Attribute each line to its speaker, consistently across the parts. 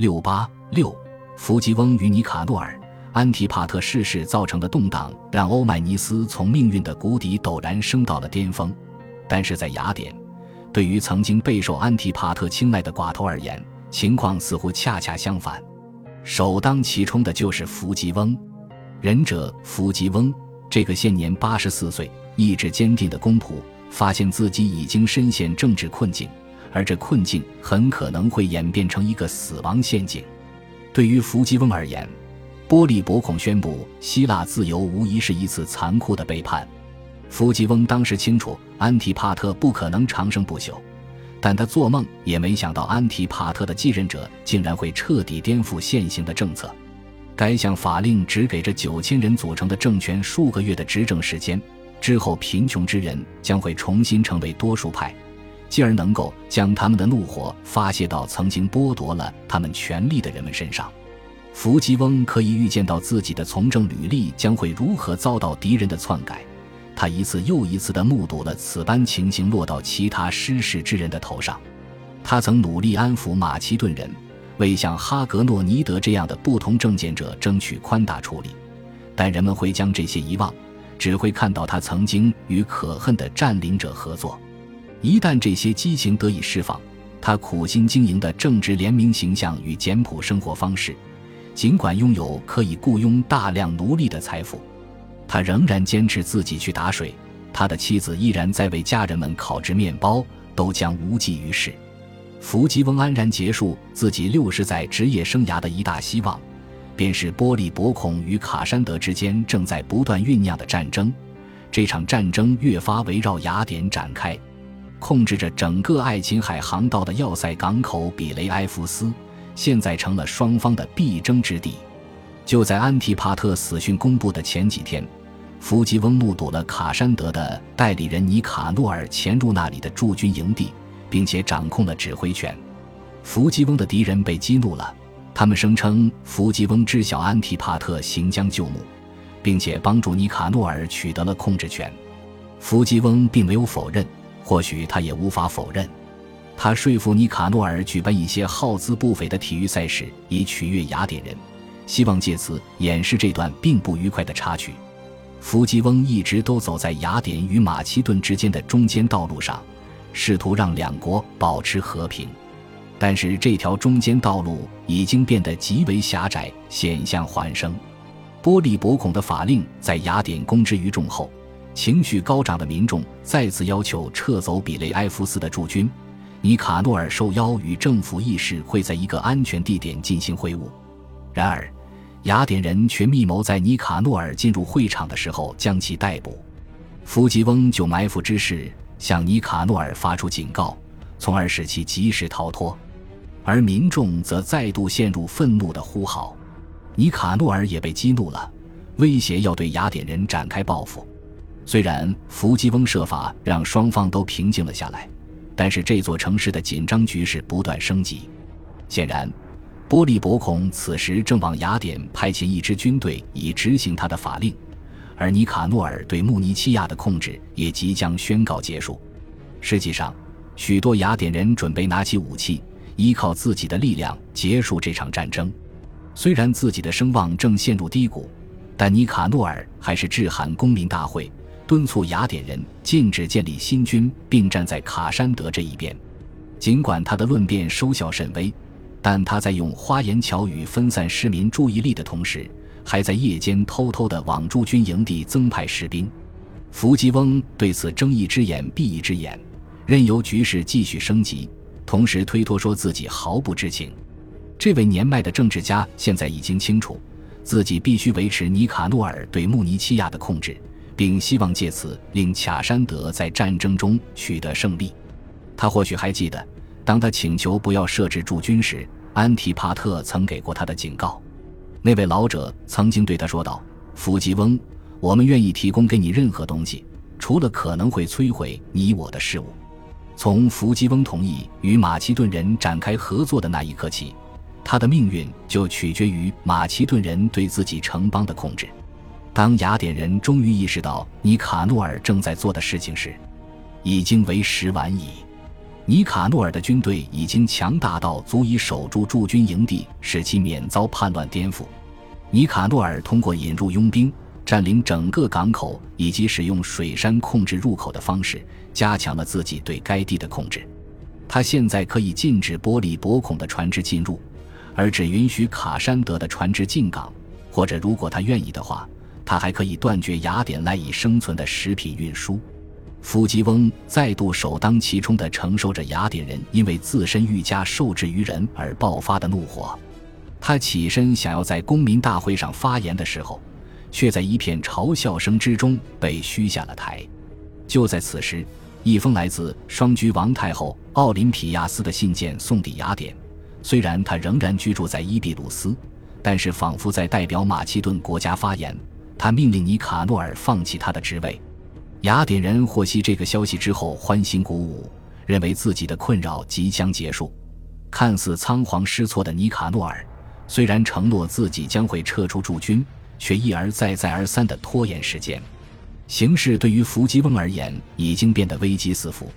Speaker 1: 六八六，弗吉翁与尼卡诺尔、安提帕特逝世造成的动荡，让欧迈尼斯从命运的谷底陡然升到了巅峰。但是在雅典，对于曾经备受安提帕特青睐的寡头而言，情况似乎恰恰相反。首当其冲的就是弗吉翁。仁者弗吉翁，这个现年八十四岁、意志坚定的公仆，发现自己已经深陷政治困境。而这困境很可能会演变成一个死亡陷阱。对于弗吉翁而言，波利伯孔宣布希腊自由无疑是一次残酷的背叛。弗吉翁当时清楚安提帕特不可能长生不朽，但他做梦也没想到安提帕特的继任者竟然会彻底颠覆现行的政策。该项法令只给这九千人组成的政权数个月的执政时间，之后贫穷之人将会重新成为多数派。进而能够将他们的怒火发泄到曾经剥夺了他们权利的人们身上。弗吉翁可以预见到自己的从政履历将会如何遭到敌人的篡改，他一次又一次地目睹了此般情形落到其他失势之人的头上。他曾努力安抚马其顿人，为像哈格诺尼德这样的不同政见者争取宽大处理，但人们会将这些遗忘，只会看到他曾经与可恨的占领者合作。一旦这些激情得以释放，他苦心经营的政治联名形象与简朴生活方式，尽管拥有可以雇佣大量奴隶的财富，他仍然坚持自己去打水。他的妻子依然在为家人们烤制面包，都将无济于事。弗吉翁安然结束自己六十载职业生涯的一大希望，便是波利伯孔与卡山德之间正在不断酝酿的战争。这场战争越发围绕雅典展开。控制着整个爱琴海航道的要塞港口比雷埃夫斯，现在成了双方的必争之地。就在安提帕特死讯公布的前几天，弗吉翁目睹了卡山德的代理人尼卡诺尔潜入那里的驻军营地，并且掌控了指挥权。弗吉翁的敌人被激怒了，他们声称弗吉翁知晓安提帕特行将就木，并且帮助尼卡诺尔取得了控制权。弗吉翁并没有否认。或许他也无法否认，他说服尼卡诺尔举办一些耗资不菲的体育赛事，以取悦雅典人，希望借此掩饰这段并不愉快的插曲。弗吉翁一直都走在雅典与马其顿之间的中间道路上，试图让两国保持和平。但是这条中间道路已经变得极为狭窄，险象环生。波利伯孔的法令在雅典公之于众后。情绪高涨的民众再次要求撤走比雷埃夫斯的驻军。尼卡诺尔受邀与政府议事会在一个安全地点进行会晤，然而雅典人却密谋在尼卡诺尔进入会场的时候将其逮捕。弗吉翁就埋伏之势向尼卡诺尔发出警告，从而使其及时逃脱，而民众则再度陷入愤怒的呼号。尼卡诺尔也被激怒了，威胁要对雅典人展开报复。虽然弗吉翁设法让双方都平静了下来，但是这座城市的紧张局势不断升级。显然，波利伯孔此时正往雅典派遣一支军队以执行他的法令，而尼卡诺尔对穆尼西亚的控制也即将宣告结束。实际上，许多雅典人准备拿起武器，依靠自己的力量结束这场战争。虽然自己的声望正陷入低谷，但尼卡诺尔还是致函公民大会。敦促雅典人禁止建立新军，并站在卡山德这一边。尽管他的论辩收效甚微，但他在用花言巧语分散市民注意力的同时，还在夜间偷偷地往驻军营地增派士兵。弗吉翁对此睁一只眼闭一只眼，任由局势继续升级，同时推脱说自己毫不知情。这位年迈的政治家现在已经清楚，自己必须维持尼卡诺尔对穆尼奇亚的控制。并希望借此令卡山德在战争中取得胜利。他或许还记得，当他请求不要设置驻军时，安提帕特曾给过他的警告。那位老者曾经对他说道：“弗吉翁，我们愿意提供给你任何东西，除了可能会摧毁你我的事物。”从弗吉翁同意与马其顿人展开合作的那一刻起，他的命运就取决于马其顿人对自己城邦的控制。当雅典人终于意识到尼卡诺尔正在做的事情时，已经为时晚矣。尼卡诺尔的军队已经强大到足以守住驻军营地，使其免遭叛乱颠覆。尼卡诺尔通过引入佣兵、占领整个港口以及使用水山控制入口的方式，加强了自己对该地的控制。他现在可以禁止玻璃薄孔的船只进入，而只允许卡山德的船只进港。或者，如果他愿意的话，他还可以断绝雅典赖以生存的食品运输。伏吉翁再度首当其冲地承受着雅典人因为自身愈加受制于人而爆发的怒火。他起身想要在公民大会上发言的时候，却在一片嘲笑声之中被嘘下了台。就在此时，一封来自双居王太后奥林匹亚斯的信件送抵雅典。虽然他仍然居住在伊比鲁斯，但是仿佛在代表马其顿国家发言。他命令尼卡诺尔放弃他的职位。雅典人获悉这个消息之后，欢欣鼓舞，认为自己的困扰即将结束。看似仓皇失措的尼卡诺尔。虽然承诺自己将会撤出驻军，却一而再、再而三地拖延时间。形势对于伏吉翁而言已经变得危机四伏。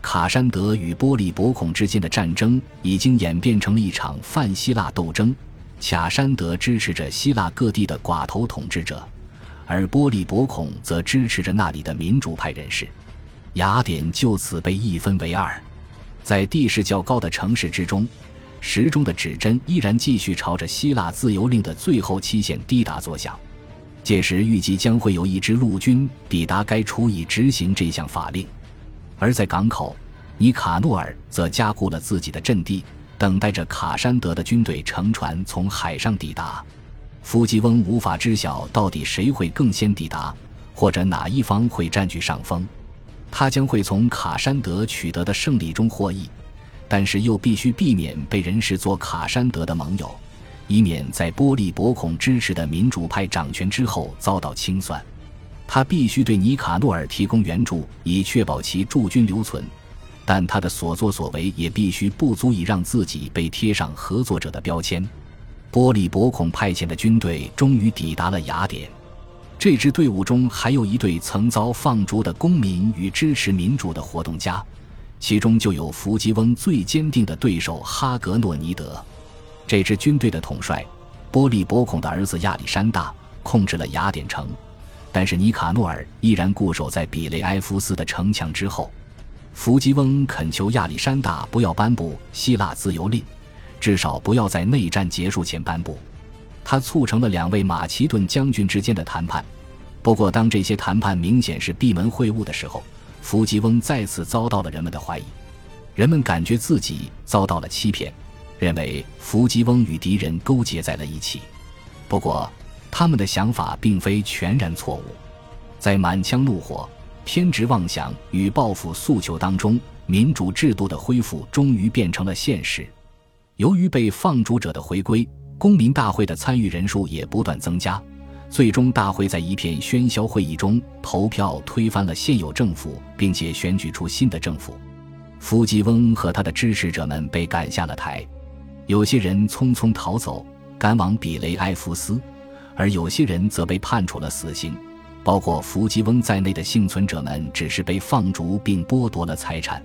Speaker 1: 卡山德与波利伯孔之间的战争已经演变成了一场泛希腊斗争。卡山德支持着希腊各地的寡头统治者，而波利伯孔则支持着那里的民主派人士。雅典就此被一分为二。在地势较高的城市之中。时钟的指针依然继续朝着希腊自由令的最后期限滴答作响。届时预计将会有一支陆军抵达该处以执行这项法令。而在港口，尼卡诺尔则加固了自己的阵地，等待着卡山德的军队乘船从海上抵达。夫吉翁无法知晓到底谁会更先抵达，或者哪一方会占据上风。他将会从卡山德取得的胜利中获益。但是又必须避免被人视作卡山德的盟友，以免在波利伯孔支持的民主派掌权之后遭到清算。他必须对尼卡诺尔提供援助，以确保其驻军留存，但他的所作所为也必须不足以让自己被贴上合作者的标签。波利伯孔派遣的军队终于抵达了雅典，这支队伍中还有一队曾遭放逐的公民与支持民主的活动家。其中就有伏吉翁最坚定的对手哈格诺尼德，这支军队的统帅波利伯孔的儿子亚历山大控制了雅典城，但是尼卡诺尔依然固守在比雷埃夫斯的城墙之后。伏吉翁恳求亚历山大不要颁布希腊自由令，至少不要在内战结束前颁布。他促成了两位马其顿将军之间的谈判，不过当这些谈判明显是闭门会晤的时候。伏吉翁再次遭到了人们的怀疑，人们感觉自己遭到了欺骗，认为伏吉翁与敌人勾结在了一起。不过，他们的想法并非全然错误。在满腔怒火、偏执妄想与报复诉求当中，民主制度的恢复终于变成了现实。由于被放逐者的回归，公民大会的参与人数也不断增加。最终，大会在一片喧嚣会议中投票推翻了现有政府，并且选举出新的政府。伏吉翁和他的支持者们被赶下了台，有些人匆匆逃走，赶往比雷埃夫斯，而有些人则被判处了死刑。包括伏吉翁在内的幸存者们只是被放逐并剥夺了财产。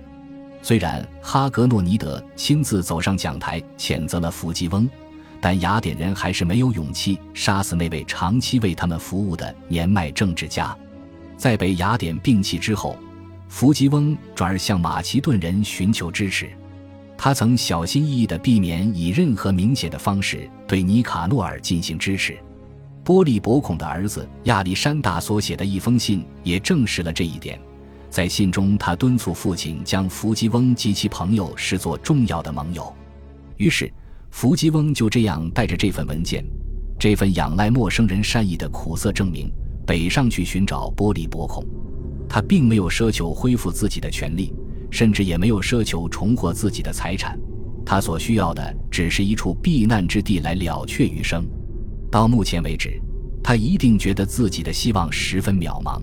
Speaker 1: 虽然哈格诺尼德亲自走上讲台谴责了伏吉翁。但雅典人还是没有勇气杀死那位长期为他们服务的年迈政治家。在被雅典摒弃之后，伏吉翁转而向马其顿人寻求支持。他曾小心翼翼地避免以任何明显的方式对尼卡诺尔进行支持。波利伯孔的儿子亚历山大所写的一封信也证实了这一点。在信中，他敦促父亲将伏吉翁及其朋友视作重要的盟友。于是。伏吉翁就这样带着这份文件，这份仰赖陌生人善意的苦涩证明，北上去寻找玻利伯孔。他并没有奢求恢复自己的权利，甚至也没有奢求重获自己的财产。他所需要的只是一处避难之地来了却余生。到目前为止，他一定觉得自己的希望十分渺茫。